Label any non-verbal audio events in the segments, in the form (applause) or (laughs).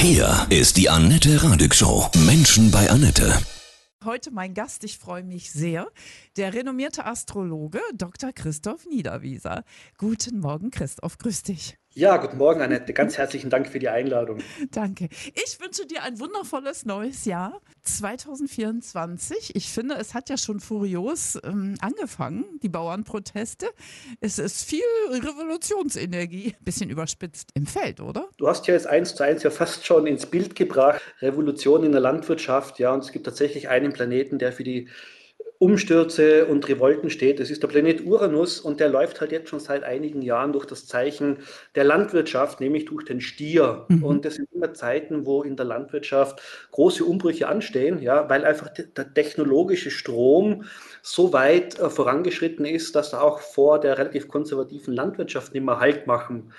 Hier ist die Annette Radig Show. Menschen bei Annette. Heute mein Gast, ich freue mich sehr, der renommierte Astrologe Dr. Christoph Niederwieser. Guten Morgen, Christoph, grüß dich. Ja, guten Morgen, Annette. Ganz herzlichen Dank für die Einladung. (laughs) Danke. Ich wünsche dir ein wundervolles neues Jahr 2024. Ich finde, es hat ja schon furios ähm, angefangen, die Bauernproteste. Es ist viel Revolutionsenergie, bisschen überspitzt im Feld, oder? Du hast ja jetzt eins zu eins ja fast schon ins Bild gebracht. Revolution in der Landwirtschaft, ja, und es gibt tatsächlich einen Planeten, der für die Umstürze und Revolten steht. Das ist der Planet Uranus und der läuft halt jetzt schon seit einigen Jahren durch das Zeichen der Landwirtschaft, nämlich durch den Stier. Mhm. Und das sind immer Zeiten, wo in der Landwirtschaft große Umbrüche anstehen, ja, weil einfach der technologische Strom so weit äh, vorangeschritten ist, dass er auch vor der relativ konservativen Landwirtschaft nicht mehr Halt machen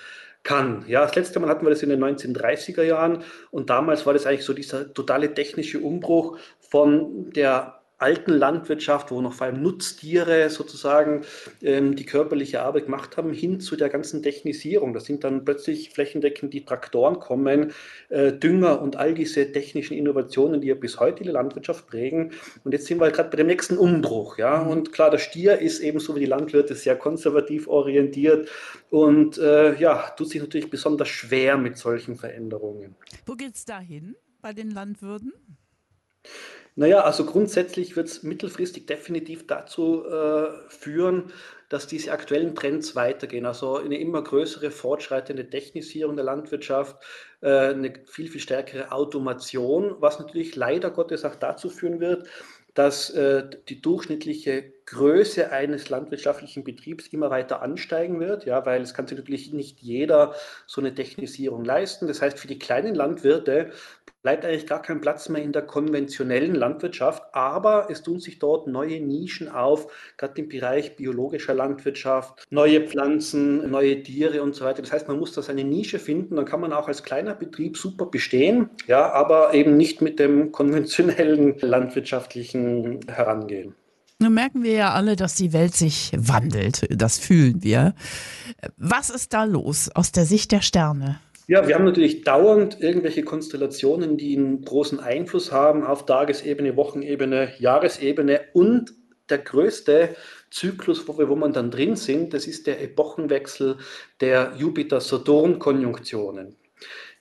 kann. Ja, das letzte Mal hatten wir das in den 1930er Jahren und damals war das eigentlich so dieser totale technische Umbruch von der alten Landwirtschaft, wo noch vor allem Nutztiere sozusagen ähm, die körperliche Arbeit gemacht haben, hin zu der ganzen Technisierung. Da sind dann plötzlich flächendeckend die Traktoren kommen, äh, Dünger und all diese technischen Innovationen, die ja bis heute die Landwirtschaft prägen. Und jetzt sind wir halt gerade bei dem nächsten Umbruch. Ja? Mhm. Und klar, der Stier ist ebenso wie die Landwirte sehr konservativ orientiert und äh, ja, tut sich natürlich besonders schwer mit solchen Veränderungen. Wo geht es dahin bei den Landwirten? Naja, also grundsätzlich wird es mittelfristig definitiv dazu äh, führen, dass diese aktuellen Trends weitergehen. Also eine immer größere fortschreitende Technisierung der Landwirtschaft, äh, eine viel, viel stärkere Automation, was natürlich leider Gottes auch dazu führen wird, dass äh, die durchschnittliche Größe eines landwirtschaftlichen Betriebs immer weiter ansteigen wird, ja, weil es kann sich natürlich nicht jeder so eine Technisierung leisten. Das heißt, für die kleinen Landwirte bleibt eigentlich gar kein Platz mehr in der konventionellen Landwirtschaft, aber es tun sich dort neue Nischen auf, gerade im Bereich biologischer Landwirtschaft, neue Pflanzen, neue Tiere und so weiter. Das heißt, man muss da seine Nische finden, dann kann man auch als kleiner Betrieb super bestehen, ja, aber eben nicht mit dem konventionellen landwirtschaftlichen Herangehen. Nun merken wir ja alle, dass die Welt sich wandelt. Das fühlen wir. Was ist da los aus der Sicht der Sterne? Ja, wir haben natürlich dauernd irgendwelche Konstellationen, die einen großen Einfluss haben auf Tagesebene, Wochenebene, Jahresebene und der größte Zyklus, wo, wir, dann drin sind, das ist der Epochenwechsel der Jupiter-Saturn-Konjunktionen.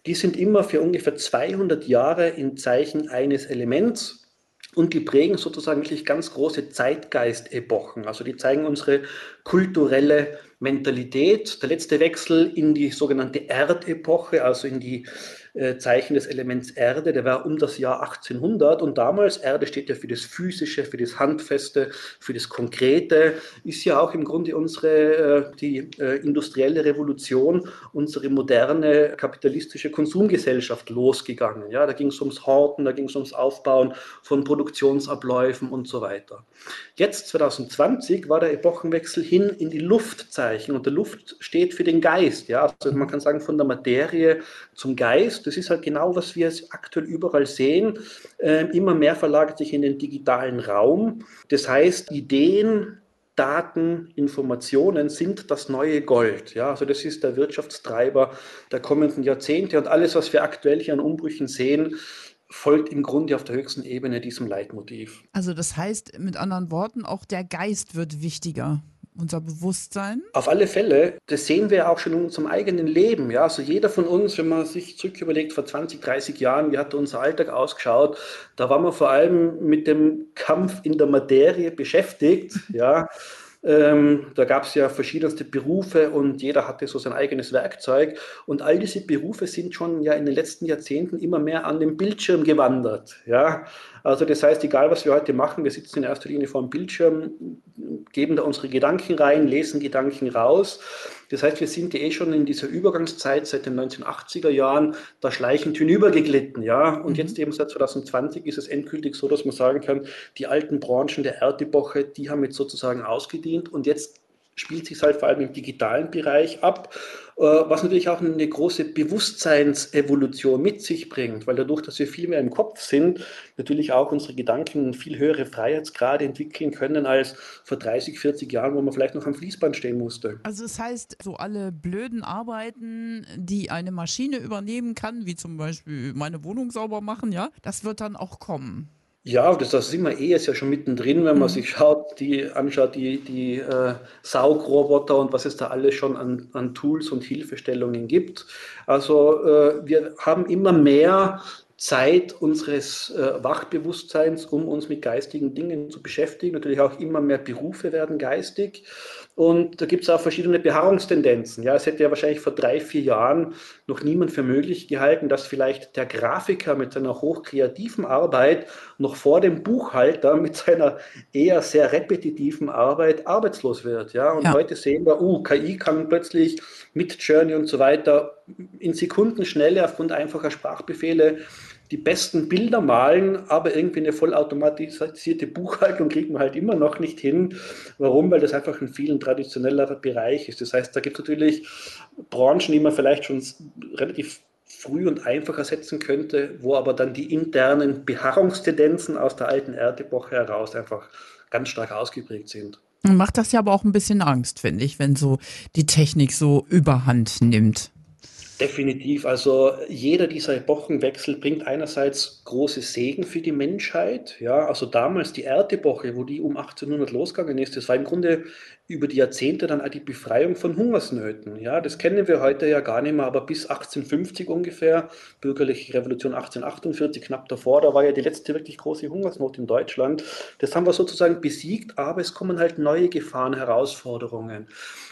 Die sind immer für ungefähr 200 Jahre im Zeichen eines Elements und die prägen sozusagen wirklich ganz große Zeitgeist-Epochen. Also die zeigen unsere kulturelle Mentalität. Der letzte Wechsel in die sogenannte Erdepoche, also in die Zeichen des Elements Erde, der war um das Jahr 1800 und damals, Erde steht ja für das Physische, für das Handfeste, für das Konkrete, ist ja auch im Grunde unsere, äh, die äh, industrielle Revolution, unsere moderne kapitalistische Konsumgesellschaft losgegangen. Ja, da ging es ums Horten, da ging es ums Aufbauen von Produktionsabläufen und so weiter. Jetzt, 2020, war der Epochenwechsel hin in die Luftzeichen und der Luft steht für den Geist. Ja, also man kann sagen, von der Materie zum Geist. Das ist halt genau, was wir aktuell überall sehen. Äh, immer mehr verlagert sich in den digitalen Raum. Das heißt, Ideen, Daten, Informationen sind das neue Gold. Ja, also das ist der Wirtschaftstreiber der kommenden Jahrzehnte und alles, was wir aktuell hier an Umbrüchen sehen, folgt im Grunde auf der höchsten Ebene diesem Leitmotiv. Also das heißt mit anderen Worten, auch der Geist wird wichtiger unser Bewusstsein? Auf alle Fälle. Das sehen wir auch schon in unserem eigenen Leben. Ja, also jeder von uns, wenn man sich zurück überlegt, vor 20, 30 Jahren, wie hat unser Alltag ausgeschaut? Da waren wir vor allem mit dem Kampf in der Materie beschäftigt. ja. Ähm, da gab es ja verschiedenste Berufe und jeder hatte so sein eigenes Werkzeug. Und all diese Berufe sind schon ja in den letzten Jahrzehnten immer mehr an den Bildschirm gewandert. Ja? Also das heißt, egal was wir heute machen, wir sitzen in erster Linie vor dem Bildschirm, geben da unsere Gedanken rein, lesen Gedanken raus. Das heißt, wir sind eh schon in dieser Übergangszeit seit den 1980er Jahren da schleichend hinübergeglitten, ja. Und mhm. jetzt eben seit 2020 ist es endgültig so, dass man sagen kann, die alten Branchen der Erdepoche, die haben jetzt sozusagen ausgedient und jetzt spielt sich halt vor allem im digitalen Bereich ab. Was natürlich auch eine große Bewusstseinsevolution mit sich bringt, weil dadurch, dass wir viel mehr im Kopf sind, natürlich auch unsere Gedanken viel höhere Freiheitsgrade entwickeln können als vor 30, 40 Jahren, wo man vielleicht noch am Fließband stehen musste. Also das heißt, so alle blöden Arbeiten, die eine Maschine übernehmen kann, wie zum Beispiel meine Wohnung sauber machen, ja, das wird dann auch kommen. Ja, das, das sind wir eh jetzt ja schon mittendrin, wenn man mhm. sich schaut, die anschaut, die, die äh, Saugroboter und was es da alles schon an, an Tools und Hilfestellungen gibt. Also äh, wir haben immer mehr Zeit unseres äh, Wachbewusstseins, um uns mit geistigen Dingen zu beschäftigen. Natürlich auch immer mehr Berufe werden geistig. Und da gibt es auch verschiedene Beharrungstendenzen. Ja, es hätte ja wahrscheinlich vor drei, vier Jahren noch niemand für möglich gehalten, dass vielleicht der Grafiker mit seiner hochkreativen Arbeit noch vor dem Buchhalter mit seiner eher sehr repetitiven Arbeit arbeitslos wird. Ja, und ja. heute sehen wir, uh, KI kann plötzlich mit Journey und so weiter in Sekundenschnelle aufgrund einfacher Sprachbefehle die besten Bilder malen, aber irgendwie eine vollautomatisierte Buchhaltung kriegt man halt immer noch nicht hin. Warum? Weil das einfach ein viel traditionellerer Bereich ist. Das heißt, da gibt es natürlich Branchen, die man vielleicht schon relativ früh und einfach ersetzen könnte, wo aber dann die internen Beharrungstendenzen aus der alten Erdepoche heraus einfach ganz stark ausgeprägt sind. Macht das ja aber auch ein bisschen Angst, finde ich, wenn so die Technik so überhand nimmt. Definitiv. Also jeder dieser Epochenwechsel bringt einerseits große Segen für die Menschheit. Ja, also damals die Erdepoche, wo die um 1800 losgegangen ist, das war im Grunde über die Jahrzehnte dann auch die Befreiung von Hungersnöten. Ja, das kennen wir heute ja gar nicht mehr, aber bis 1850 ungefähr, bürgerliche Revolution 1848, knapp davor, da war ja die letzte wirklich große Hungersnot in Deutschland. Das haben wir sozusagen besiegt, aber es kommen halt neue Gefahren, Herausforderungen.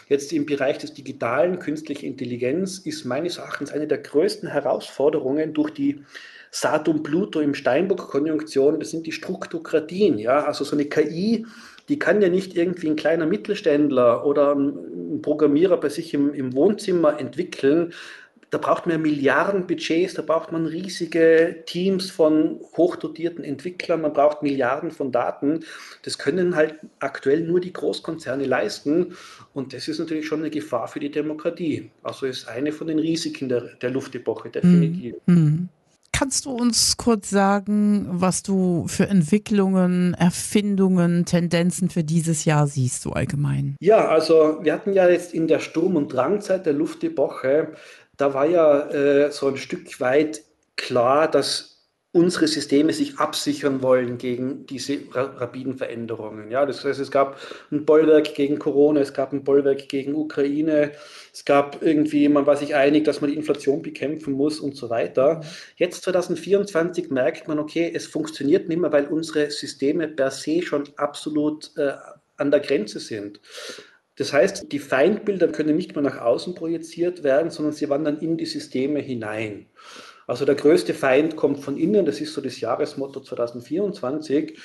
Jetzt im Bereich des Digitalen, künstliche Intelligenz ist meines Erachtens eine der größten Herausforderungen durch die Saturn-Pluto im Steinbock-Konjunktion, das sind die Struktokratien. Ja? Also so eine KI, die kann ja nicht irgendwie ein kleiner Mittelständler oder ein Programmierer bei sich im, im Wohnzimmer entwickeln. Da braucht man Milliarden Budgets, da braucht man riesige Teams von hochdotierten Entwicklern, man braucht Milliarden von Daten. Das können halt aktuell nur die Großkonzerne leisten. Und das ist natürlich schon eine Gefahr für die Demokratie. Also ist eine von den Risiken der, der Luftepoche, definitiv. Mhm. Kannst du uns kurz sagen, was du für Entwicklungen, Erfindungen, Tendenzen für dieses Jahr siehst, so allgemein? Ja, also wir hatten ja jetzt in der Sturm- und Drangzeit der Luftepoche, da war ja äh, so ein Stück weit klar, dass unsere Systeme sich absichern wollen gegen diese rapiden Veränderungen. Ja, das heißt, es gab ein Bollwerk gegen Corona, es gab ein Bollwerk gegen Ukraine, es gab irgendwie, man war sich einig, dass man die Inflation bekämpfen muss und so weiter. Jetzt 2024 merkt man, okay, es funktioniert nicht mehr, weil unsere Systeme per se schon absolut äh, an der Grenze sind. Das heißt, die Feindbilder können nicht mehr nach außen projiziert werden, sondern sie wandern in die Systeme hinein. Also der größte Feind kommt von innen, das ist so das Jahresmotto 2024.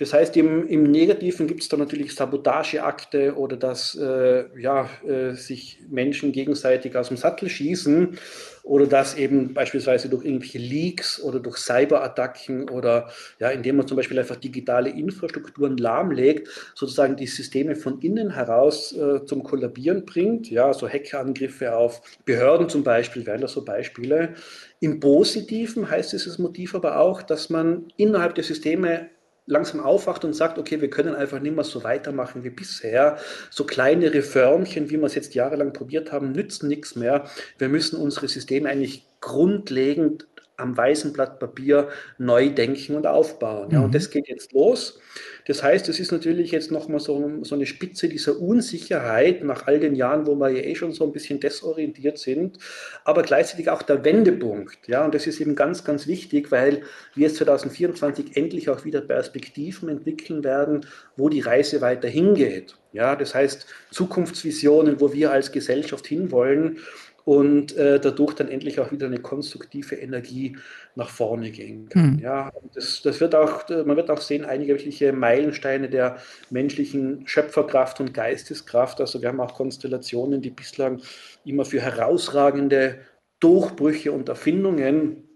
Das heißt, im, im Negativen gibt es da natürlich Sabotageakte oder dass äh, ja, äh, sich Menschen gegenseitig aus dem Sattel schießen oder dass eben beispielsweise durch irgendwelche Leaks oder durch Cyberattacken oder ja, indem man zum Beispiel einfach digitale Infrastrukturen lahmlegt, sozusagen die Systeme von innen heraus äh, zum Kollabieren bringt. Ja, so Hackerangriffe auf Behörden zum Beispiel wären das so Beispiele. Im Positiven heißt dieses Motiv aber auch, dass man innerhalb der Systeme langsam aufwacht und sagt, okay, wir können einfach nicht mehr so weitermachen wie bisher. So kleine Reformchen, wie wir es jetzt jahrelang probiert haben, nützen nichts mehr. Wir müssen unsere Systeme eigentlich grundlegend am weißen Blatt Papier neu denken und aufbauen. Ja, und mhm. das geht jetzt los. Das heißt, es ist natürlich jetzt nochmal so, so eine Spitze dieser Unsicherheit nach all den Jahren, wo wir ja eh schon so ein bisschen desorientiert sind, aber gleichzeitig auch der Wendepunkt. Ja, und das ist eben ganz, ganz wichtig, weil wir jetzt 2024 endlich auch wieder Perspektiven entwickeln werden, wo die Reise weiter hingeht. Ja, das heißt Zukunftsvisionen, wo wir als Gesellschaft hinwollen und äh, dadurch dann endlich auch wieder eine konstruktive Energie nach vorne gehen kann. Mhm. Ja, das, das, wird auch, man wird auch sehen, einige wirkliche Meilensteine der menschlichen Schöpferkraft und Geisteskraft. Also wir haben auch Konstellationen, die bislang immer für herausragende Durchbrüche und Erfindungen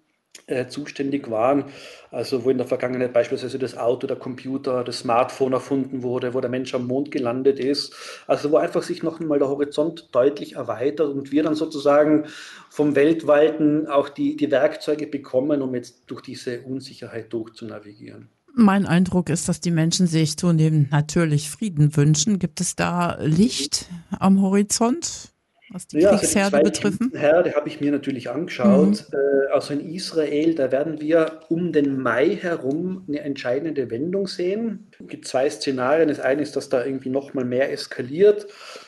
äh, zuständig waren. Also wo in der Vergangenheit beispielsweise das Auto, der Computer, das Smartphone erfunden wurde, wo der Mensch am Mond gelandet ist. Also wo einfach sich noch einmal der Horizont deutlich erweitert und wir dann sozusagen vom Weltweiten auch die, die Werkzeuge bekommen, um jetzt durch diese Unsicherheit durchzunavigieren. Mein Eindruck ist, dass die Menschen sich zunehmend natürlich Frieden wünschen. Gibt es da Licht am Horizont? Was die ja, Kriegsherde also die betreffen? Herde habe ich mir natürlich angeschaut. Mhm. Äh, also in Israel, da werden wir um den Mai herum eine entscheidende Wendung sehen. Es gibt zwei Szenarien. Das eine ist, dass da irgendwie noch mal mehr eskaliert.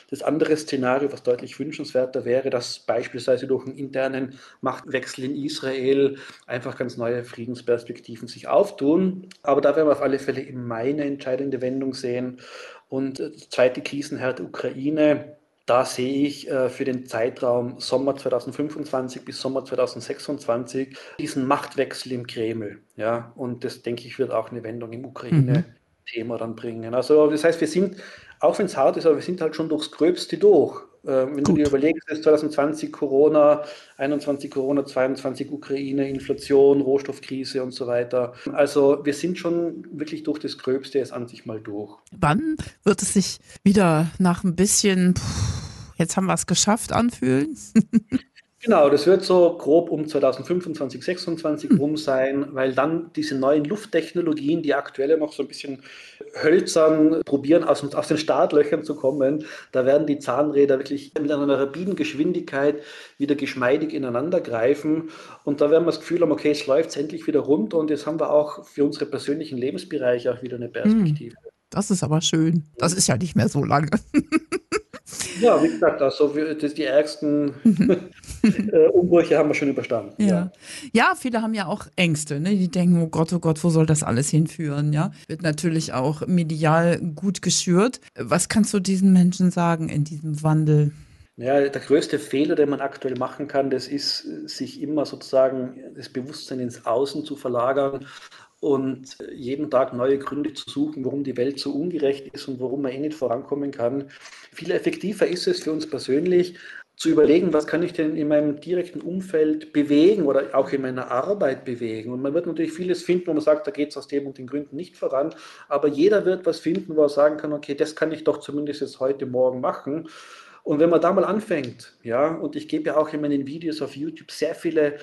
Das andere Szenario, was deutlich wünschenswerter wäre, dass beispielsweise durch einen internen Machtwechsel in Israel einfach ganz neue Friedensperspektiven sich auftun. Aber da werden wir auf alle Fälle im Mai eine entscheidende Wendung sehen. Und äh, der zweite Krisenherd Ukraine, da sehe ich äh, für den Zeitraum Sommer 2025 bis Sommer 2026 diesen Machtwechsel im Kreml. Ja, und das denke ich wird auch eine Wendung im Ukraine-Thema dann bringen. Also das heißt, wir sind, auch wenn es hart ist, aber wir sind halt schon durchs Gröbste durch. Äh, wenn Gut. du dir überlegst, ist 2020 Corona, 21 Corona, 22 Ukraine, Inflation, Rohstoffkrise und so weiter. Also wir sind schon wirklich durch das Gröbste jetzt an sich mal durch. Wann wird es sich wieder nach ein bisschen, jetzt haben wir es geschafft, anfühlen? (laughs) Genau, das wird so grob um 2025, 2026 hm. rum sein, weil dann diese neuen Lufttechnologien, die aktuell noch so ein bisschen hölzern probieren, aus, aus den Startlöchern zu kommen, da werden die Zahnräder wirklich mit einer rapiden Geschwindigkeit wieder geschmeidig ineinander greifen. Und da werden wir das Gefühl haben, okay, es läuft endlich wieder rund und jetzt haben wir auch für unsere persönlichen Lebensbereiche auch wieder eine hm. Perspektive. Das ist aber schön. Das ist ja nicht mehr so lange. (laughs) Ja, wie gesagt, also das die ärgsten (laughs) äh, Umbrüche haben wir schon überstanden. Ja. ja. ja, viele haben ja auch Ängste. Ne? Die denken, oh Gott, oh Gott, wo soll das alles hinführen? Ja, wird natürlich auch medial gut geschürt. Was kannst du diesen Menschen sagen in diesem Wandel? Ja, der größte Fehler, den man aktuell machen kann, das ist, sich immer sozusagen das Bewusstsein ins Außen zu verlagern und jeden Tag neue Gründe zu suchen, warum die Welt so ungerecht ist und warum man eh nicht vorankommen kann. Viel effektiver ist es für uns persönlich, zu überlegen, was kann ich denn in meinem direkten Umfeld bewegen oder auch in meiner Arbeit bewegen. Und man wird natürlich vieles finden, wo man sagt, da geht es aus dem und den Gründen nicht voran. Aber jeder wird was finden, wo er sagen kann, okay, das kann ich doch zumindest jetzt heute Morgen machen. Und wenn man da mal anfängt, ja, und ich gebe ja auch in meinen Videos auf YouTube sehr viele,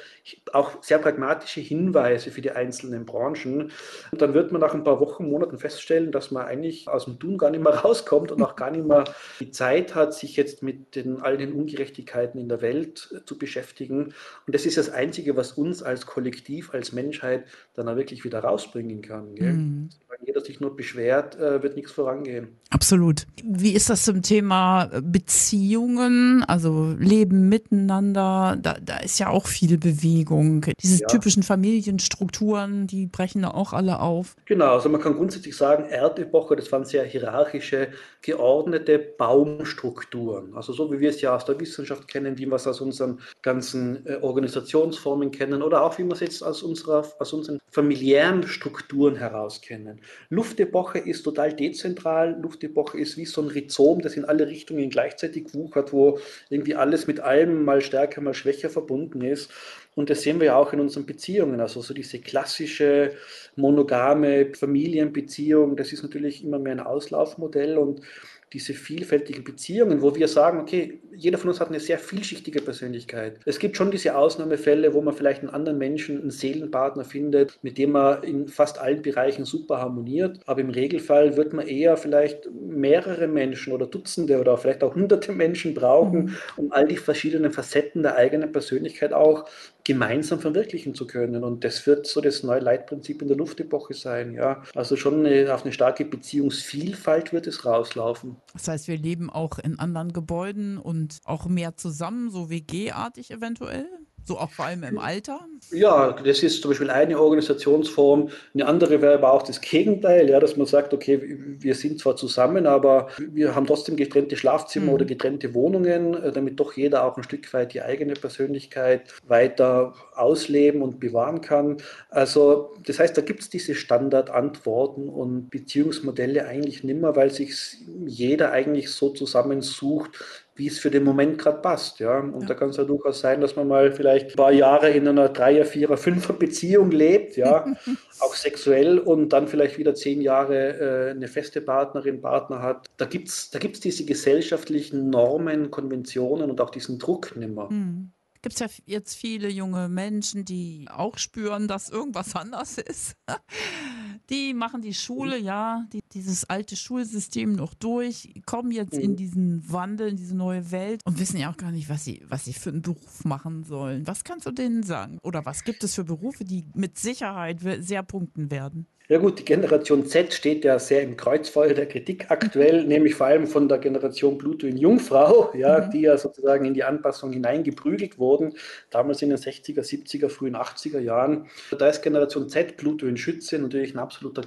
auch sehr pragmatische Hinweise für die einzelnen Branchen, dann wird man nach ein paar Wochen, Monaten feststellen, dass man eigentlich aus dem Tun gar nicht mehr (laughs) rauskommt und auch gar nicht mehr die Zeit hat, sich jetzt mit den, all den Ungerechtigkeiten in der Welt äh, zu beschäftigen. Und das ist das Einzige, was uns als Kollektiv, als Menschheit dann auch wirklich wieder rausbringen kann. Mhm. Wenn jeder sich nur beschwert, äh, wird nichts vorangehen. Absolut. Wie ist das zum Thema Beziehungen, also Leben miteinander? Da, da ist ja auch viel Bewegung. Diese ja. typischen Familienstrukturen, die brechen da auch alle auf. Genau, also man kann grundsätzlich sagen, Erdepoche, das waren sehr hierarchische, geordnete Baumstrukturen. Also so wie wir es ja aus der Wissenschaft kennen, wie wir es aus unseren ganzen äh, Organisationsformen kennen oder auch wie wir es jetzt aus, unserer, aus unseren familiären Strukturen heraus kennen. Luftepoche ist total dezentral. Luft Epoche ist wie so ein Rhizom, das in alle Richtungen gleichzeitig wuchert, wo irgendwie alles mit allem mal stärker, mal schwächer verbunden ist. Und das sehen wir ja auch in unseren Beziehungen. Also so diese klassische monogame Familienbeziehung, das ist natürlich immer mehr ein Auslaufmodell und diese vielfältigen Beziehungen, wo wir sagen, okay, jeder von uns hat eine sehr vielschichtige Persönlichkeit. Es gibt schon diese Ausnahmefälle, wo man vielleicht einen anderen Menschen, einen Seelenpartner findet, mit dem man in fast allen Bereichen super harmoniert. Aber im Regelfall wird man eher vielleicht mehrere Menschen oder Dutzende oder vielleicht auch hunderte Menschen brauchen, mhm. um all die verschiedenen Facetten der eigenen Persönlichkeit auch gemeinsam verwirklichen zu können. Und das wird so das neue Leitprinzip in der Luftepoche sein. Ja. Also schon eine, auf eine starke Beziehungsvielfalt wird es rauslaufen. Das heißt, wir leben auch in anderen Gebäuden und auch mehr zusammen, so WG-artig eventuell? So auch vor allem im Alter? Ja, das ist zum Beispiel eine Organisationsform. Eine andere wäre aber auch das Gegenteil, ja, dass man sagt, okay, wir sind zwar zusammen, aber wir haben trotzdem getrennte Schlafzimmer mhm. oder getrennte Wohnungen, äh, damit doch jeder auch ein Stück weit die eigene Persönlichkeit weiter ausleben und bewahren kann. Also das heißt, da gibt es diese Standardantworten und Beziehungsmodelle eigentlich nimmer, weil sich jeder eigentlich so zusammensucht, wie es für den Moment gerade passt. Ja? Und ja. da kann es ja durchaus sein, dass man mal vielleicht ein paar Jahre in einer Dreier-, Vierer-, Fünfer-Beziehung lebt, ja, (laughs) auch sexuell und dann vielleicht wieder zehn Jahre äh, eine feste Partnerin, Partner hat. Da gibt es da gibt's diese gesellschaftlichen Normen, Konventionen und auch diesen Druck nimmer. Mhm gibt es ja jetzt viele junge Menschen, die auch spüren, dass irgendwas (laughs) anders ist. Die machen die Schule, ja, die, dieses alte Schulsystem noch durch, kommen jetzt in mhm. diesen Wandel, in diese neue Welt und wissen ja auch gar nicht, was sie, was sie für einen Beruf machen sollen. Was kannst du denen sagen? Oder was gibt es für Berufe, die mit Sicherheit sehr punkten werden? Ja gut, die Generation Z steht ja sehr im Kreuzfeuer der Kritik aktuell, (laughs) nämlich vor allem von der Generation Pluto in Jungfrau, ja, mhm. die ja sozusagen in die Anpassung hineingeprügelt wurden, damals in den 60er, 70er, frühen 80er Jahren. Da ist Generation Z, Pluto in Schütze, natürlich ein absoluter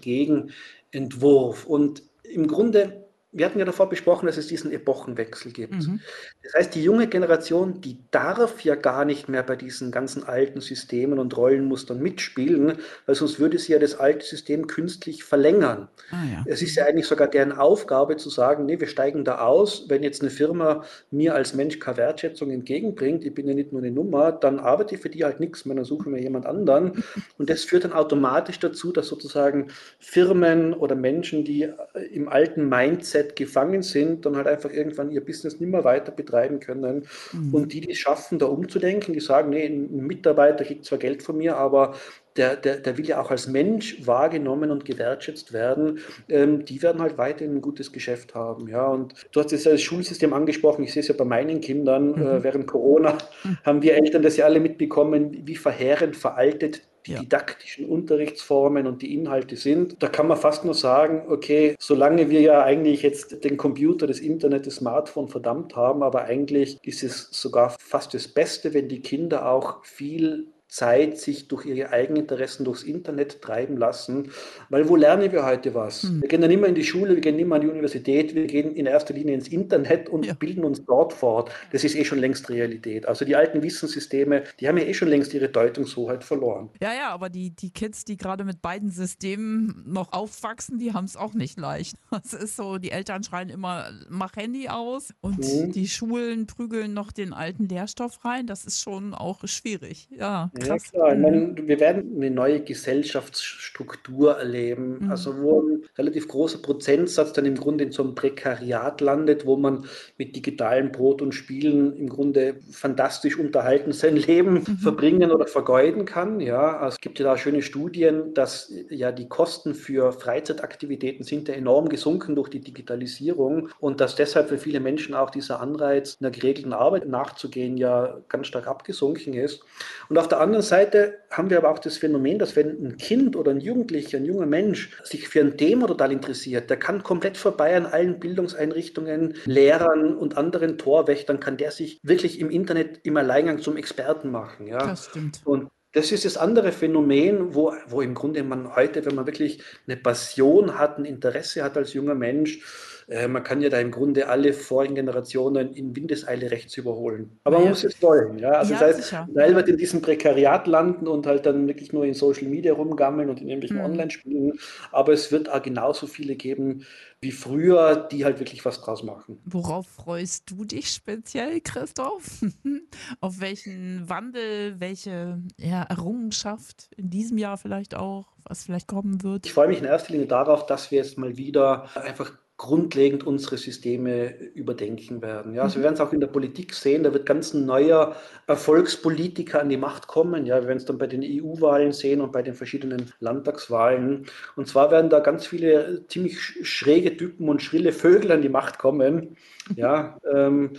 Gegenentwurf. Und im Grunde wir hatten ja davor besprochen, dass es diesen Epochenwechsel gibt. Mhm. Das heißt, die junge Generation, die darf ja gar nicht mehr bei diesen ganzen alten Systemen und Rollenmustern mitspielen, weil sonst würde sie ja das alte System künstlich verlängern. Ah, ja. Es ist ja eigentlich sogar deren Aufgabe zu sagen, nee, wir steigen da aus. Wenn jetzt eine Firma mir als Mensch keine Wertschätzung entgegenbringt, ich bin ja nicht nur eine Nummer, dann arbeite ich für die halt nichts mehr, dann suchen wir jemand anderen. (laughs) Und das führt dann automatisch dazu, dass sozusagen Firmen oder Menschen, die im alten Mindset komplett gefangen sind, dann halt einfach irgendwann ihr Business nicht mehr weiter betreiben können. Mhm. Und die, die es schaffen, da umzudenken, die sagen, nee, ein Mitarbeiter kriegt zwar Geld von mir, aber der, der, der will ja auch als Mensch wahrgenommen und gewertschätzt werden, ähm, die werden halt weiterhin ein gutes Geschäft haben. Ja, und du hast das Schulsystem angesprochen, ich sehe es ja bei meinen Kindern, äh, mhm. äh, während Corona mhm. haben wir Eltern das ja alle mitbekommen, wie verheerend veraltet die ja. didaktischen Unterrichtsformen und die Inhalte sind. Da kann man fast nur sagen, okay, solange wir ja eigentlich jetzt den Computer, das Internet, das Smartphone verdammt haben, aber eigentlich ist es sogar fast das Beste, wenn die Kinder auch viel Zeit sich durch ihre Eigeninteressen durchs Internet treiben lassen. Weil wo lernen wir heute was? Mhm. Wir gehen dann immer in die Schule, wir gehen immer an die Universität, wir gehen in erster Linie ins Internet und ja. bilden uns dort fort. Das ist eh schon längst Realität. Also die alten Wissenssysteme, die haben ja eh schon längst ihre Deutungshoheit verloren. Ja, ja, aber die, die Kids, die gerade mit beiden Systemen noch aufwachsen, die haben es auch nicht leicht. (laughs) Das ist so, die Eltern schreien immer, mach Handy aus und mhm. die Schulen prügeln noch den alten Lehrstoff rein. Das ist schon auch schwierig. Ja. Krass. Ja. Ich meine, wir werden eine neue Gesellschaftsstruktur erleben, mhm. also wo ein relativ großer Prozentsatz dann im Grunde in so einem Prekariat landet, wo man mit digitalen Brot und Spielen im Grunde fantastisch unterhalten sein (laughs) Leben mhm. verbringen oder vergeuden kann. Ja, also es gibt ja da schöne Studien, dass ja die Kosten für Freizeitaktivitäten sind ja enorm gesunken durch die Digitalisierung und dass deshalb für viele Menschen auch dieser Anreiz, einer geregelten Arbeit nachzugehen, ja ganz stark abgesunken ist. Und auf der anderen Seite haben wir aber auch das Phänomen, dass wenn ein Kind oder ein Jugendlicher, ein junger Mensch sich für ein Thema total interessiert, der kann komplett vorbei an allen Bildungseinrichtungen, Lehrern und anderen Torwächtern, kann der sich wirklich im Internet im Alleingang zum Experten machen. Ja? Das stimmt. Und das ist das andere Phänomen, wo, wo im Grunde man heute, wenn man wirklich eine Passion hat, ein Interesse hat als junger Mensch, äh, man kann ja da im Grunde alle vorigen Generationen in Windeseile rechts überholen. Aber ja. man muss es wollen. Ja? Also ja, das heißt, sicher. Wird in diesem Prekariat landen und halt dann wirklich nur in Social Media rumgammeln und in irgendwelchen mhm. Online-Spielen. Aber es wird auch genauso viele geben wie früher, die halt wirklich was draus machen. Worauf freust du dich speziell, Christoph? (laughs) Auf welchen Wandel, welche ja, Errungenschaft in diesem Jahr vielleicht auch, was vielleicht kommen wird? Ich freue mich in erster Linie darauf, dass wir jetzt mal wieder einfach grundlegend unsere Systeme überdenken werden. Ja, also wir mhm. werden es auch in der Politik sehen, da wird ganz ein neuer Erfolgspolitiker an die Macht kommen. Ja, wir werden es dann bei den EU-Wahlen sehen und bei den verschiedenen Landtagswahlen. Und zwar werden da ganz viele ziemlich schräge Typen und schrille Vögel an die Macht kommen. Ja, ähm,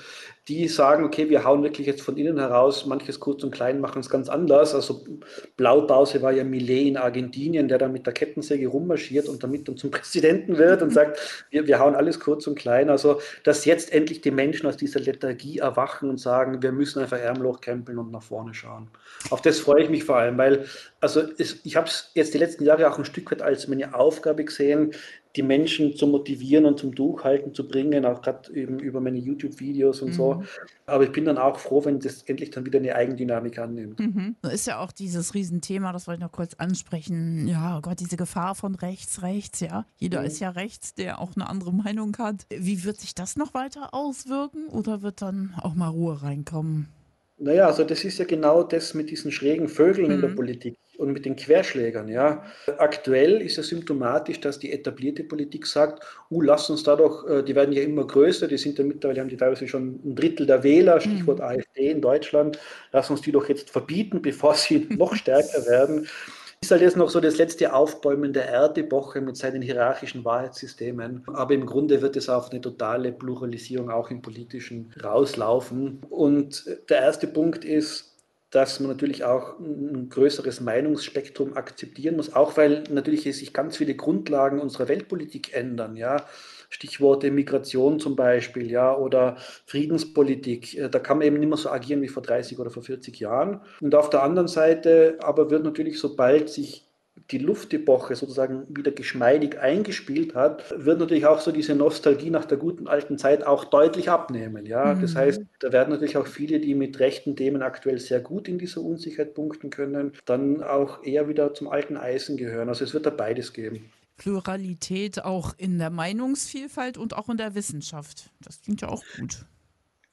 die sagen, okay, wir hauen wirklich jetzt von innen heraus manches kurz und klein, machen es ganz anders. Also Blaupause war ja Millet in Argentinien, der dann mit der Kettensäge rummarschiert und damit dann zum (laughs) Präsidenten wird und sagt, wir, wir hauen alles kurz und klein. Also, dass jetzt endlich die Menschen aus dieser Lethargie erwachen und sagen, wir müssen einfach Ärmloch krempeln und nach vorne schauen. Auf das freue ich mich vor allem, weil also es, ich habe es jetzt die letzten Jahre auch ein Stück weit als meine Aufgabe gesehen, die Menschen zu motivieren und zum Durchhalten zu bringen, auch gerade eben über meine YouTube-Videos und mhm. so. Aber ich bin dann auch froh, wenn das endlich dann wieder eine Eigendynamik annimmt. Mhm. Ist ja auch dieses Riesenthema, das wollte ich noch kurz ansprechen. Ja, oh Gott, diese Gefahr von rechts, rechts, ja. Jeder mhm. ist ja rechts, der auch eine andere Meinung hat. Wie wird sich das noch weiter auswirken oder wird dann auch mal Ruhe reinkommen? Naja, also das ist ja genau das mit diesen schrägen Vögeln in der mhm. Politik und mit den Querschlägern. Ja. Aktuell ist es symptomatisch, dass die etablierte Politik sagt, uh, lass uns da doch, äh, die werden ja immer größer, die sind ja mittlerweile, haben die teilweise schon ein Drittel der Wähler, Stichwort mhm. AfD in Deutschland, lass uns die doch jetzt verbieten, (laughs) bevor sie noch stärker werden ist halt jetzt noch so das letzte Aufbäumen der Erdepoche mit seinen hierarchischen Wahrheitssystemen. Aber im Grunde wird es auf eine totale Pluralisierung auch im Politischen rauslaufen. Und der erste Punkt ist, dass man natürlich auch ein größeres Meinungsspektrum akzeptieren muss, auch weil natürlich sich ganz viele Grundlagen unserer Weltpolitik ändern. Ja. Stichworte Migration zum Beispiel, ja, oder Friedenspolitik. Äh, da kann man eben nicht mehr so agieren wie vor 30 oder vor 40 Jahren. Und auf der anderen Seite aber wird natürlich, sobald sich die Luftepoche sozusagen wieder geschmeidig eingespielt hat, wird natürlich auch so diese Nostalgie nach der guten alten Zeit auch deutlich abnehmen. Ja? Mhm. Das heißt, da werden natürlich auch viele, die mit rechten Themen aktuell sehr gut in dieser Unsicherheit punkten können, dann auch eher wieder zum alten Eisen gehören. Also es wird da beides geben. Pluralität auch in der Meinungsvielfalt und auch in der Wissenschaft. Das klingt ja auch gut.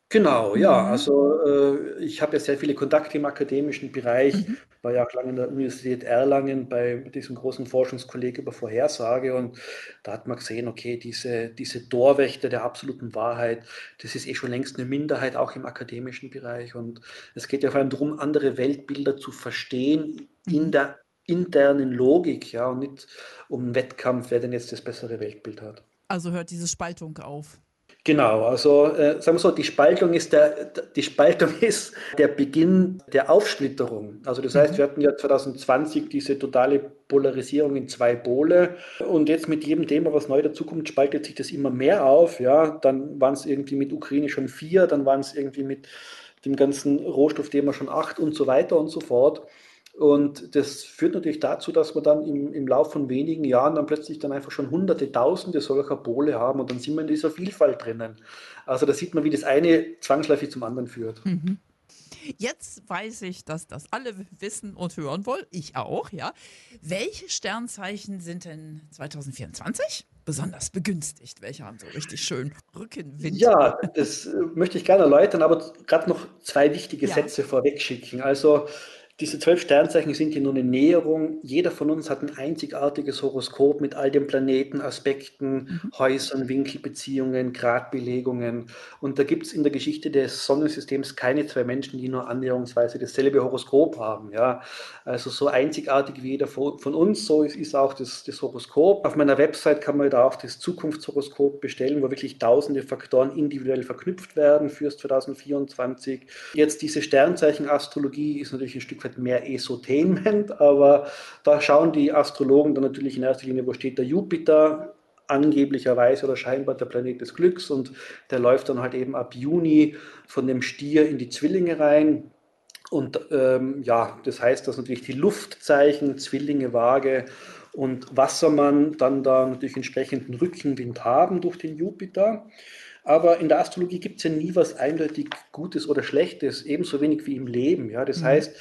Genau, ja. Mhm. Also äh, ich habe ja sehr viele Kontakte im akademischen Bereich, mhm. war ja auch lange in der Universität Erlangen bei diesem großen Forschungskolleg über Vorhersage und da hat man gesehen, okay, diese, diese Torwächter der absoluten Wahrheit, das ist eh schon längst eine Minderheit, auch im akademischen Bereich. Und es geht ja vor allem darum, andere Weltbilder zu verstehen in mhm. der internen Logik, ja, und nicht um einen Wettkampf, wer denn jetzt das bessere Weltbild hat. Also hört diese Spaltung auf. Genau, also äh, sagen wir so, die Spaltung ist der, die Spaltung (laughs) ist der Beginn der Aufsplitterung. Also das heißt, mhm. wir hatten ja 2020 diese totale Polarisierung in zwei Pole und jetzt mit jedem Thema, was neu dazukommt, spaltet sich das immer mehr auf. Ja, dann waren es irgendwie mit Ukraine schon vier, dann waren es irgendwie mit dem ganzen Rohstoffthema schon acht und so weiter und so fort. Und das führt natürlich dazu, dass wir dann im, im Lauf von wenigen Jahren dann plötzlich dann einfach schon hunderte, tausende solcher Pole haben und dann sind wir in dieser Vielfalt drinnen. Also da sieht man, wie das eine zwangsläufig zum anderen führt. Mhm. Jetzt weiß ich, dass das alle wissen und hören wollen. Ich auch, ja. Welche Sternzeichen sind denn 2024 besonders begünstigt? Welche haben so richtig schön Rückenwind? Ja, das äh, möchte ich gerne erläutern, aber gerade noch zwei wichtige ja. Sätze vorweg schicken. Also diese zwölf Sternzeichen sind hier nur eine Näherung. Jeder von uns hat ein einzigartiges Horoskop mit all den Planeten, Aspekten, mhm. Häusern, Winkelbeziehungen, Gradbelegungen. Und da gibt es in der Geschichte des Sonnensystems keine zwei Menschen, die nur annäherungsweise dasselbe Horoskop haben. Ja? Also so einzigartig wie jeder von uns, so ist, ist auch das, das Horoskop. Auf meiner Website kann man da auch das Zukunftshoroskop bestellen, wo wirklich tausende Faktoren individuell verknüpft werden fürs 2024. Jetzt diese Sternzeichen-Astrologie ist natürlich ein Stück weit mehr Esotainment, aber da schauen die Astrologen dann natürlich in erster Linie, wo steht der Jupiter, angeblicherweise oder scheinbar der Planet des Glücks und der läuft dann halt eben ab Juni von dem Stier in die Zwillinge rein. Und ähm, ja, das heißt, dass natürlich die Luftzeichen, Zwillinge, Waage und Wassermann dann da natürlich entsprechenden Rückenwind haben durch den Jupiter. Aber in der Astrologie gibt es ja nie was eindeutig Gutes oder Schlechtes, ebenso wenig wie im Leben. Ja? Das mhm. heißt,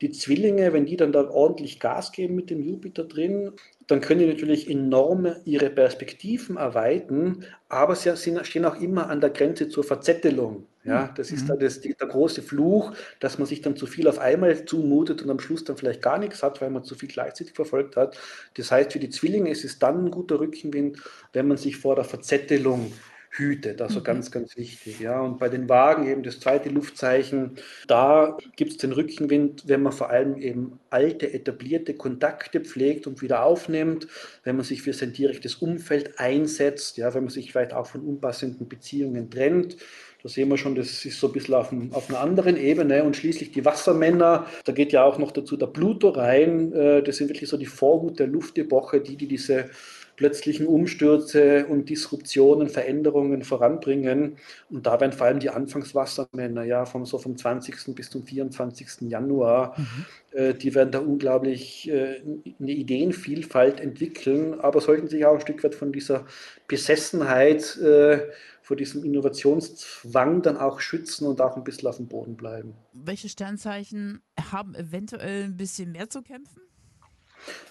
die Zwillinge, wenn die dann da ordentlich Gas geben mit dem Jupiter drin, dann können die natürlich enorm ihre Perspektiven erweitern, aber sie stehen auch immer an der Grenze zur Verzettelung. Ja, hm. das ist mhm. dann das, der große Fluch, dass man sich dann zu viel auf einmal zumutet und am Schluss dann vielleicht gar nichts hat, weil man zu viel gleichzeitig verfolgt hat. Das heißt, für die Zwillinge ist es dann ein guter Rückenwind, wenn man sich vor der Verzettelung hütet. Also mhm. ganz, ganz wichtig. Ja. Und bei den Wagen eben das zweite Luftzeichen, da gibt es den Rückenwind, wenn man vor allem eben alte, etablierte Kontakte pflegt und wieder aufnimmt, wenn man sich für sein direktes Umfeld einsetzt, ja, wenn man sich vielleicht auch von unpassenden Beziehungen trennt. Da sehen wir schon, das ist so ein bisschen auf, einem, auf, einer anderen Ebene. Und schließlich die Wassermänner, da geht ja auch noch dazu der Pluto rein. Äh, das sind wirklich so die Vorhut der Luftepoche, die, die diese plötzlichen Umstürze und Disruptionen, Veränderungen voranbringen. Und da werden vor allem die Anfangswassermänner, ja, vom, so vom 20. bis zum 24. Januar, mhm. äh, die werden da unglaublich äh, eine Ideenvielfalt entwickeln, aber sollten sich auch ein Stück weit von dieser Besessenheit, äh, vor diesem Innovationszwang dann auch schützen und auch ein bisschen auf dem Boden bleiben. Welche Sternzeichen haben eventuell ein bisschen mehr zu kämpfen?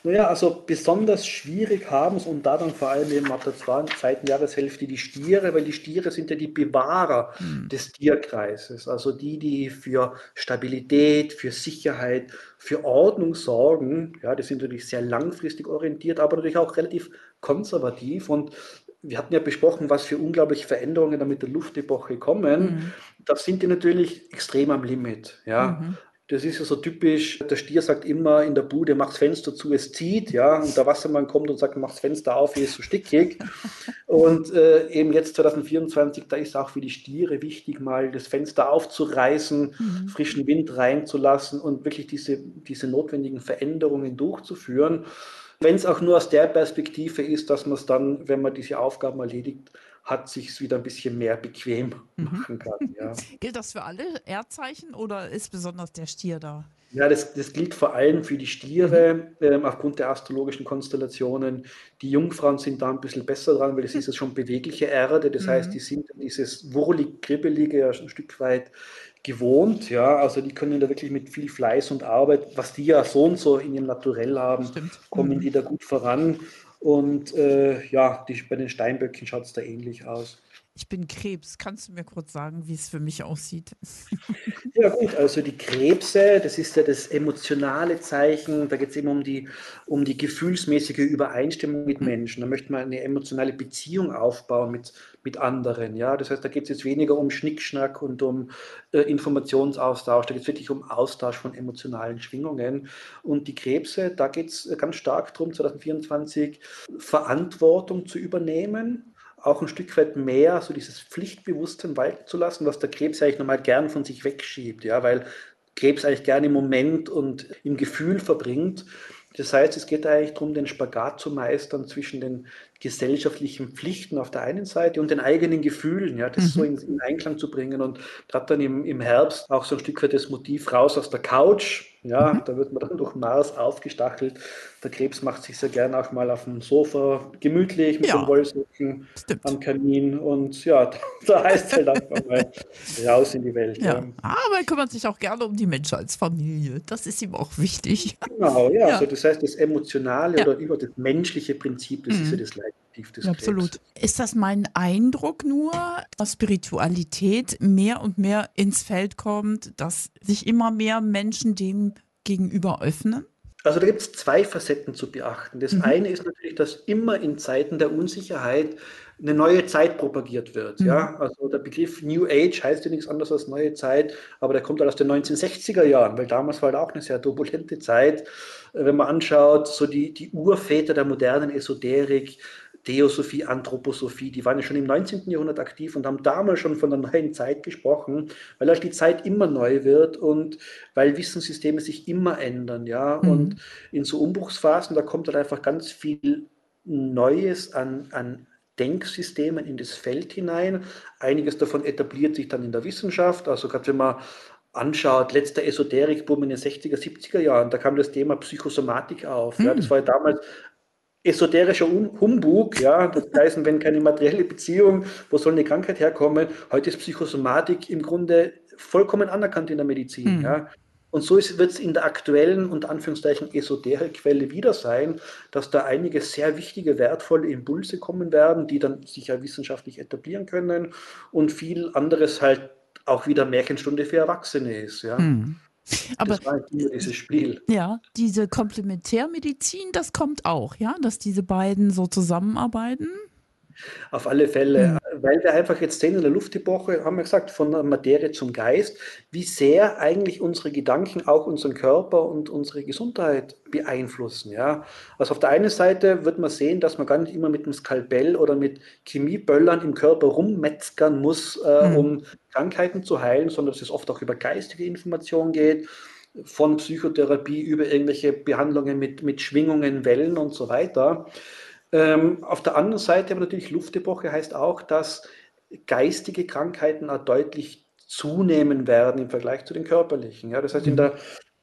Naja, also besonders schwierig haben es und da dann vor allem eben ab der zweiten Jahreshälfte die Stiere, weil die Stiere sind ja die Bewahrer hm. des Tierkreises, also die, die für Stabilität, für Sicherheit, für Ordnung sorgen. Ja, die sind natürlich sehr langfristig orientiert, aber natürlich auch relativ konservativ und wir hatten ja besprochen, was für unglaubliche Veränderungen da mit der Luftepoche kommen. Mhm. Da sind die natürlich extrem am Limit. Ja. Mhm. Das ist ja so typisch. Der Stier sagt immer in der Bude, mach's Fenster zu, es zieht, ja. Und der Wassermann kommt und sagt, mach's Fenster auf, hier ist so stickig. (laughs) und äh, eben jetzt 2024, da ist auch für die Stiere wichtig, mal das Fenster aufzureißen, mhm. frischen Wind reinzulassen und wirklich diese, diese notwendigen Veränderungen durchzuführen. Wenn es auch nur aus der Perspektive ist, dass man es dann, wenn man diese Aufgaben erledigt, hat, sich es wieder ein bisschen mehr bequem mhm. machen kann. Ja. (laughs) Gilt das für alle Erdzeichen oder ist besonders der Stier da? Ja, das, das gilt vor allem für die Stiere mhm. ähm, aufgrund der astrologischen Konstellationen. Die Jungfrauen sind da ein bisschen besser dran, weil es ist ja schon bewegliche Erde. Das mhm. heißt, die sind dieses wurlig-kribbelige ein Stück weit gewohnt. Ja, also die können da wirklich mit viel Fleiß und Arbeit, was die ja so und so in ihrem Naturell haben, Stimmt. kommen mhm. die da gut voran. Und äh, ja, die, bei den Steinböcken schaut es da ähnlich aus. Ich bin Krebs. Kannst du mir kurz sagen, wie es für mich aussieht? (laughs) Ja gut, also die Krebse, das ist ja das emotionale Zeichen. Da geht es eben um die, um die gefühlsmäßige Übereinstimmung mit mhm. Menschen. Da möchte man eine emotionale Beziehung aufbauen mit, mit anderen. Ja? Das heißt, da geht es jetzt weniger um Schnickschnack und um äh, Informationsaustausch. Da geht es wirklich um Austausch von emotionalen Schwingungen. Und die Krebse, da geht es ganz stark darum, 2024 Verantwortung zu übernehmen auch ein Stück weit mehr so dieses Pflichtbewusstsein walten zu lassen, was der Krebs eigentlich nochmal gern von sich wegschiebt, ja, weil Krebs eigentlich gerne im Moment und im Gefühl verbringt. Das heißt, es geht eigentlich darum, den Spagat zu meistern zwischen den gesellschaftlichen Pflichten auf der einen Seite und den eigenen Gefühlen, ja, das mhm. so in, in, Einklang zu bringen und gerade dann im, im Herbst auch so ein Stück weit das Motiv raus aus der Couch, ja, mhm. da wird man dann durch Mars aufgestachelt. Der Krebs macht sich sehr gerne auch mal auf dem Sofa gemütlich mit ja, den Wollsocken am Kamin und ja, da, (laughs) da heißt es halt einfach mal raus in die Welt. Ja. ja. Aber er kümmert sich auch gerne um die Menschen als Familie. Das ist ihm auch wichtig. Genau, ja. ja. Also das heißt, das emotionale oder über das menschliche Prinzip, das mhm. ist ja das Leitmotiv des Absolut. Krebs. Ist das mein Eindruck nur, dass Spiritualität mehr und mehr ins Feld kommt, dass sich immer mehr Menschen dem gegenüber öffnen? Also da gibt es zwei Facetten zu beachten. Das mhm. eine ist natürlich, dass immer in Zeiten der Unsicherheit eine neue Zeit propagiert wird. Mhm. Ja? Also der Begriff New Age heißt ja nichts anderes als neue Zeit, aber der kommt halt aus den 1960er Jahren, weil damals war halt auch eine sehr turbulente Zeit. Wenn man anschaut, so die, die Urväter der modernen Esoterik, Theosophie, Anthroposophie, die waren ja schon im 19. Jahrhundert aktiv und haben damals schon von der neuen Zeit gesprochen, weil halt die Zeit immer neu wird und weil Wissenssysteme sich immer ändern, ja. Mhm. Und in so Umbruchsphasen, da kommt halt einfach ganz viel Neues an, an Denksystemen in das Feld hinein. Einiges davon etabliert sich dann in der Wissenschaft. Also gerade wenn man anschaut, letzter Esoterikboom in den 60er, 70er Jahren, da kam das Thema Psychosomatik auf. Mhm. Ja, das war ja damals esoterischer Humbug, ja, das heißt, wenn keine materielle Beziehung, wo soll eine Krankheit herkommen? Heute ist Psychosomatik im Grunde vollkommen anerkannt in der Medizin, mhm. ja. Und so wird es in der aktuellen und Anführungszeichen Esoterik-Quelle wieder sein, dass da einige sehr wichtige, wertvolle Impulse kommen werden, die dann sich ja wissenschaftlich etablieren können und viel anderes halt auch wieder Märchenstunde für Erwachsene ist. Ja. Mhm. Aber das war halt dieses Spiel. Ja, diese Komplementärmedizin, das kommt auch, ja, dass diese beiden so zusammenarbeiten. Auf alle Fälle, mhm. weil wir einfach jetzt sehen in der Luftepoche, haben wir gesagt, von der Materie zum Geist, wie sehr eigentlich unsere Gedanken auch unseren Körper und unsere Gesundheit beeinflussen. Ja? Also auf der einen Seite wird man sehen, dass man gar nicht immer mit einem Skalpell oder mit Chemieböllern im Körper rummetzgern muss, äh, mhm. um Krankheiten zu heilen, sondern dass es oft auch über geistige Informationen geht von Psychotherapie über irgendwelche Behandlungen mit, mit Schwingungen, Wellen und so weiter. Ähm, auf der anderen Seite aber natürlich Luftepoche heißt auch, dass geistige Krankheiten auch deutlich zunehmen werden im Vergleich zu den körperlichen. Ja, das heißt, in mhm. der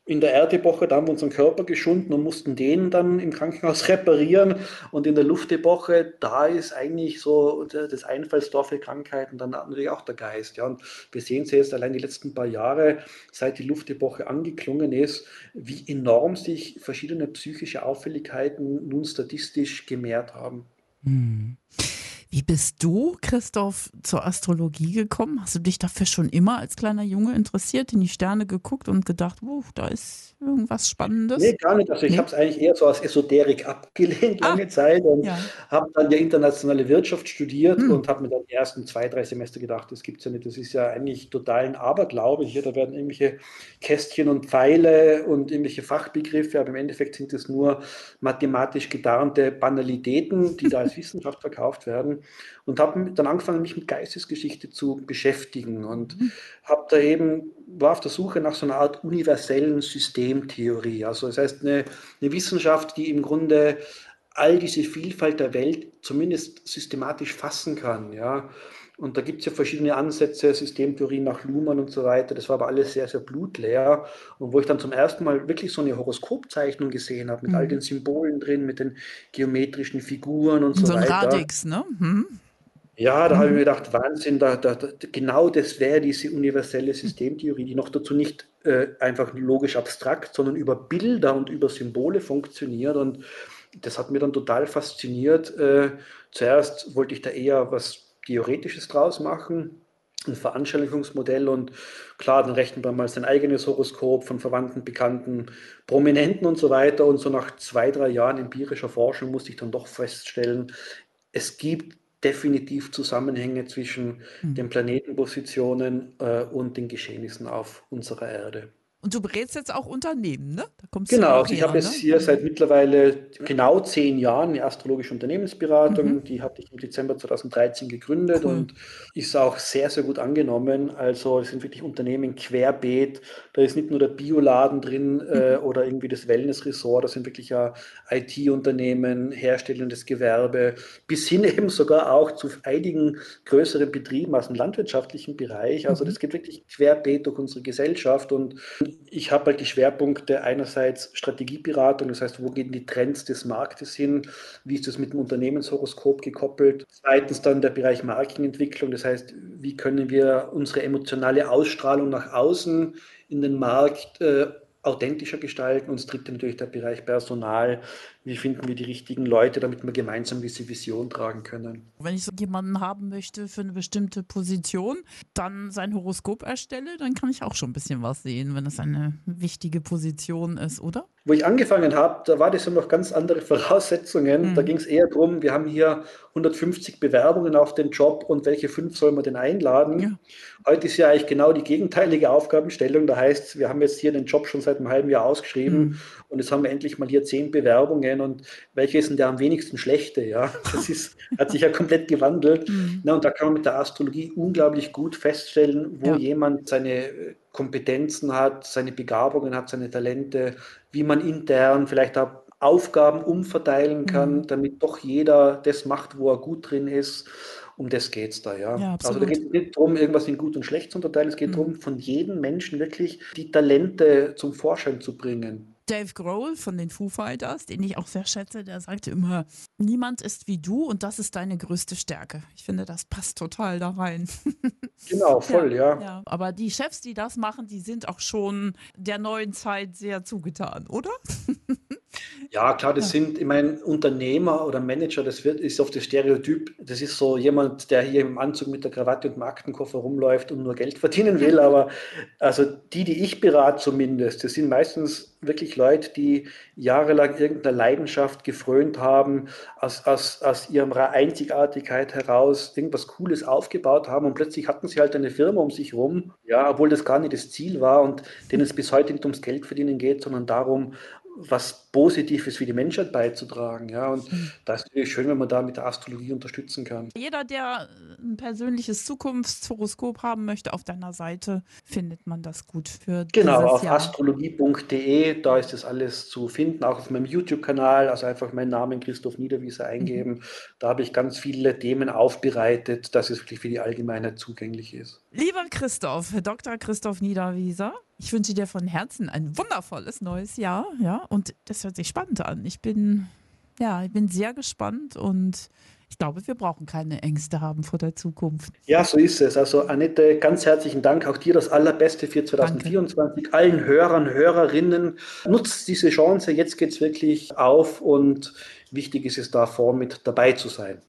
in der Erdepoche, da haben wir unseren Körper geschunden und mussten den dann im Krankenhaus (laughs) reparieren. Und in der Luftepoche, da ist eigentlich so das Einfallstor für Krankheiten dann natürlich auch der Geist. Ja. Und wir sehen es jetzt allein die letzten paar Jahre, seit die Luftepoche angeklungen ist, wie enorm sich verschiedene psychische Auffälligkeiten nun statistisch gemehrt haben. Hm. Wie bist du, Christoph, zur Astrologie gekommen? Hast du dich dafür schon immer als kleiner Junge interessiert, in die Sterne geguckt und gedacht, oh, da ist irgendwas Spannendes? Nee, gar nicht. Also ich nee? habe es eigentlich eher so als Esoterik abgelehnt lange ah, Zeit und ja. habe dann ja internationale Wirtschaft studiert hm. und habe mir dann die ersten zwei, drei Semester gedacht, das gibt es ja nicht. Das ist ja eigentlich total ein Aberglaube hier. Da werden irgendwelche Kästchen und Pfeile und irgendwelche Fachbegriffe, aber im Endeffekt sind es nur mathematisch getarnte Banalitäten, die da als (laughs) Wissenschaft verkauft werden und habe dann angefangen, mich mit Geistesgeschichte zu beschäftigen und mhm. habe da eben, war auf der Suche nach so einer Art universellen Systemtheorie. Also das heißt eine, eine Wissenschaft, die im Grunde all diese Vielfalt der Welt zumindest systematisch fassen kann, ja. Und da gibt es ja verschiedene Ansätze, Systemtheorien nach Luhmann und so weiter. Das war aber alles sehr, sehr blutleer. Und wo ich dann zum ersten Mal wirklich so eine Horoskopzeichnung gesehen habe, mit mhm. all den Symbolen drin, mit den geometrischen Figuren und so, so weiter. So ein Radix, ne? Mhm. Ja, da mhm. habe ich mir gedacht, Wahnsinn, da, da, genau das wäre diese universelle Systemtheorie, die noch dazu nicht äh, einfach logisch abstrakt, sondern über Bilder und über Symbole funktioniert. Und das hat mir dann total fasziniert. Äh, zuerst wollte ich da eher was Theoretisches draus machen, ein Veranschaulichungsmodell und klar, dann rechnet man mal sein eigenes Horoskop von Verwandten, Bekannten, Prominenten und so weiter. Und so nach zwei, drei Jahren empirischer Forschung musste ich dann doch feststellen, es gibt definitiv Zusammenhänge zwischen mhm. den Planetenpositionen äh, und den Geschehnissen auf unserer Erde. Und du berätst jetzt auch Unternehmen, ne? genau, also ich habe jetzt hier seit mittlerweile genau zehn Jahren eine astrologische Unternehmensberatung. Mhm. Die hatte ich im Dezember 2013 gegründet cool. und ist auch sehr, sehr gut angenommen. Also es sind wirklich Unternehmen querbeet. Da ist nicht nur der Bioladen drin äh, mhm. oder irgendwie das Wellness-Resort, das sind wirklich ja IT-Unternehmen, herstellendes Gewerbe, bis hin (laughs) eben sogar auch zu einigen größeren Betrieben aus dem landwirtschaftlichen Bereich. Also mhm. das geht wirklich querbeet durch unsere Gesellschaft und ich habe halt die Schwerpunkte einerseits Strategieberatung, das heißt, wo gehen die Trends des Marktes hin, wie ist das mit dem Unternehmenshoroskop gekoppelt. Zweitens dann der Bereich Markenentwicklung, das heißt, wie können wir unsere emotionale Ausstrahlung nach außen in den Markt äh, authentischer gestalten. Und es dritte natürlich der Bereich Personal. Wie finden wir die richtigen Leute, damit wir gemeinsam diese Vision tragen können? Wenn ich so jemanden haben möchte für eine bestimmte Position, dann sein Horoskop erstelle, dann kann ich auch schon ein bisschen was sehen, wenn es eine wichtige Position ist, oder? Wo ich angefangen habe, da war das ja noch ganz andere (laughs) Voraussetzungen. Mhm. Da ging es eher darum, wir haben hier 150 Bewerbungen auf den Job und welche fünf soll man denn einladen? Ja. Heute ist ja eigentlich genau die gegenteilige Aufgabenstellung. Da heißt, wir haben jetzt hier den Job schon seit einem halben Jahr ausgeschrieben mhm. und jetzt haben wir endlich mal hier zehn Bewerbungen und welche ist denn der am wenigsten schlechte? Ja, das ist, hat sich ja komplett gewandelt. (laughs) Mhm. Na, und da kann man mit der Astrologie unglaublich gut feststellen, wo ja. jemand seine Kompetenzen hat, seine Begabungen hat, seine Talente, wie man intern vielleicht auch Aufgaben umverteilen kann, mhm. damit doch jeder das macht, wo er gut drin ist. Um das geht es da, ja. ja also da geht es nicht darum, irgendwas in gut und schlecht zu unterteilen. Es geht mhm. darum, von jedem Menschen wirklich die Talente zum Vorschein zu bringen. Dave Grohl von den Foo Fighters, den ich auch sehr schätze, der sagte immer, niemand ist wie du und das ist deine größte Stärke. Ich finde, das passt total da rein. (laughs) Genau, voll, ja, ja. ja. Aber die Chefs, die das machen, die sind auch schon der neuen Zeit sehr zugetan, oder? (laughs) Ja, klar, das sind, ich meine, Unternehmer oder Manager, das wird, ist oft das Stereotyp. Das ist so jemand, der hier im Anzug mit der Krawatte und dem Aktenkoffer rumläuft und nur Geld verdienen will. Aber also die, die ich berate zumindest, das sind meistens wirklich Leute, die jahrelang irgendeiner Leidenschaft gefrönt haben, aus, aus, aus ihrer Einzigartigkeit heraus irgendwas Cooles aufgebaut haben und plötzlich hatten sie halt eine Firma um sich rum, ja, obwohl das gar nicht das Ziel war und denen es bis heute nicht ums Geld verdienen geht, sondern darum, was Positives für die Menschheit beizutragen. Ja, und mhm. das ist natürlich schön, wenn man da mit der Astrologie unterstützen kann. Jeder, der ein persönliches Zukunftshoroskop haben möchte, auf deiner Seite findet man das gut für Genau, auf astrologie.de, da ist das alles zu finden, auch auf meinem YouTube-Kanal, also einfach meinen Namen Christoph Niederwieser eingeben. Mhm. Da habe ich ganz viele Themen aufbereitet, dass es wirklich für die Allgemeinheit zugänglich ist. Lieber Christoph, Dr. Christoph Niederwieser, ich wünsche dir von Herzen ein wundervolles neues Jahr, ja, und das hört sich spannend an. Ich bin, ja, ich bin sehr gespannt und ich glaube, wir brauchen keine Ängste haben vor der Zukunft. Ja, so ist es. Also Annette, ganz herzlichen Dank. Auch dir das Allerbeste für 2024. Danke. Allen Hörern, Hörerinnen, nutzt diese Chance. Jetzt geht es wirklich auf und wichtig ist es da, vorn mit dabei zu sein.